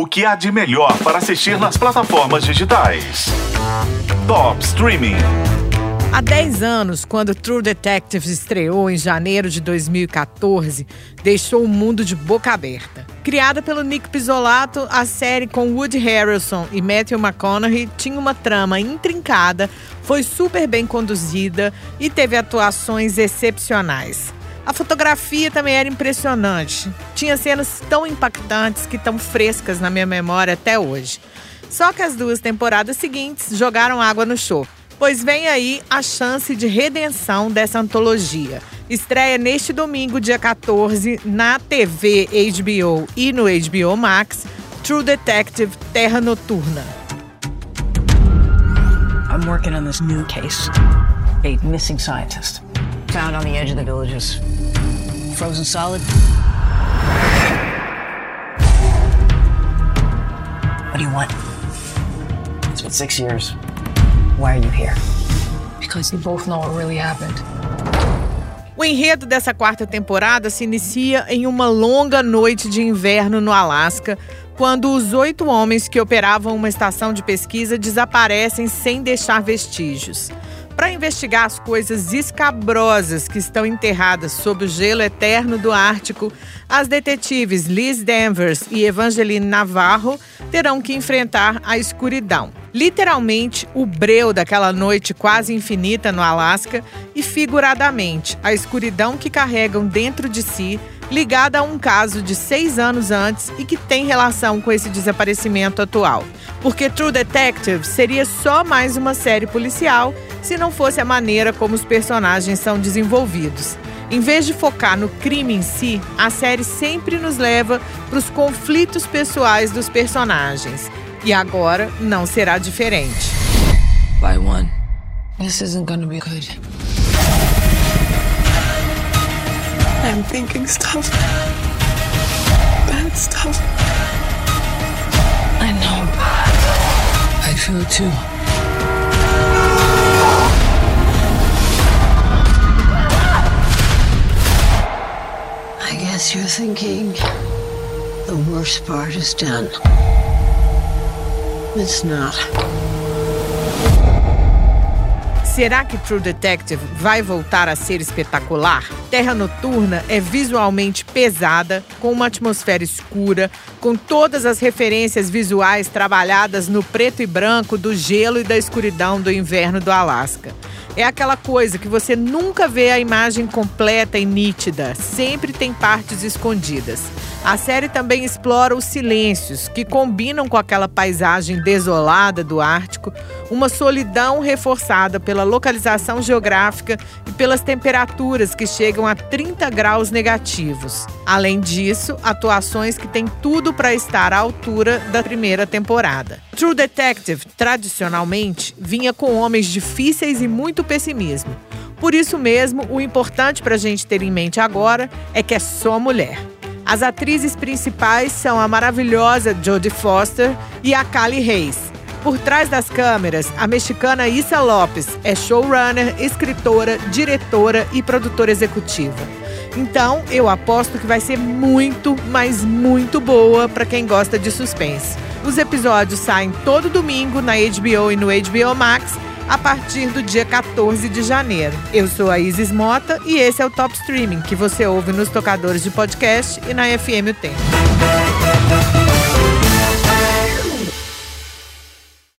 O que há de melhor para assistir nas plataformas digitais? Top Streaming. Há 10 anos, quando True Detective estreou em janeiro de 2014, deixou o mundo de boca aberta. Criada pelo Nick Pizzolato, a série com Woody Harrelson e Matthew McConaughey tinha uma trama intrincada, foi super bem conduzida e teve atuações excepcionais. A fotografia também era impressionante. Tinha cenas tão impactantes que estão frescas na minha memória até hoje. Só que as duas temporadas seguintes jogaram água no show. Pois vem aí a chance de redenção dessa antologia. Estreia neste domingo, dia 14, na TV HBO e no HBO Max, True Detective Terra Noturna. I'm working on this new case. A missing scientist. Found on the edge of the villages. Frozen solid. What do you want? It's been six years. Why are you here? Because you both know what really happened. O enredo dessa quarta temporada se inicia em uma longa noite de inverno no Alasca, quando os oito homens que operavam uma estação de pesquisa desaparecem sem deixar vestígios. Para investigar as coisas escabrosas que estão enterradas sob o gelo eterno do Ártico, as detetives Liz Danvers e Evangeline Navarro terão que enfrentar a escuridão. Literalmente, o breu daquela noite quase infinita no Alasca e, figuradamente, a escuridão que carregam dentro de si, ligada a um caso de seis anos antes e que tem relação com esse desaparecimento atual. Porque True Detective seria só mais uma série policial se não fosse a maneira como os personagens são desenvolvidos. Em vez de focar no crime em si, a série sempre nos leva para os conflitos pessoais dos personagens. E agora não será diferente. By one. This isn't gonna be good. I'm thinking stuff. Bad stuff. I know. I feel it too. Guess you're thinking the worst part is done. It's not. Será que True Detective vai voltar a ser espetacular? Terra Noturna é visualmente pesada, com uma atmosfera escura, com todas as referências visuais trabalhadas no preto e branco do gelo e da escuridão do inverno do Alasca. É aquela coisa que você nunca vê a imagem completa e nítida, sempre tem partes escondidas. A série também explora os silêncios, que combinam com aquela paisagem desolada do Ártico, uma solidão reforçada pela localização geográfica e pelas temperaturas que chegam a 30 graus negativos. Além disso, atuações que têm tudo para estar à altura da primeira temporada. True Detective, tradicionalmente, vinha com homens difíceis e muito pessimismo. Por isso mesmo, o importante para a gente ter em mente agora é que é só mulher. As atrizes principais são a maravilhosa Jodie Foster e a Kali Reis. Por trás das câmeras, a mexicana Issa Lopes é showrunner, escritora, diretora e produtora executiva. Então, eu aposto que vai ser muito, mas muito boa para quem gosta de suspense. Os episódios saem todo domingo na HBO e no HBO Max a partir do dia 14 de janeiro. Eu sou a Isis Mota e esse é o Top Streaming, que você ouve nos tocadores de podcast e na FM Tempo.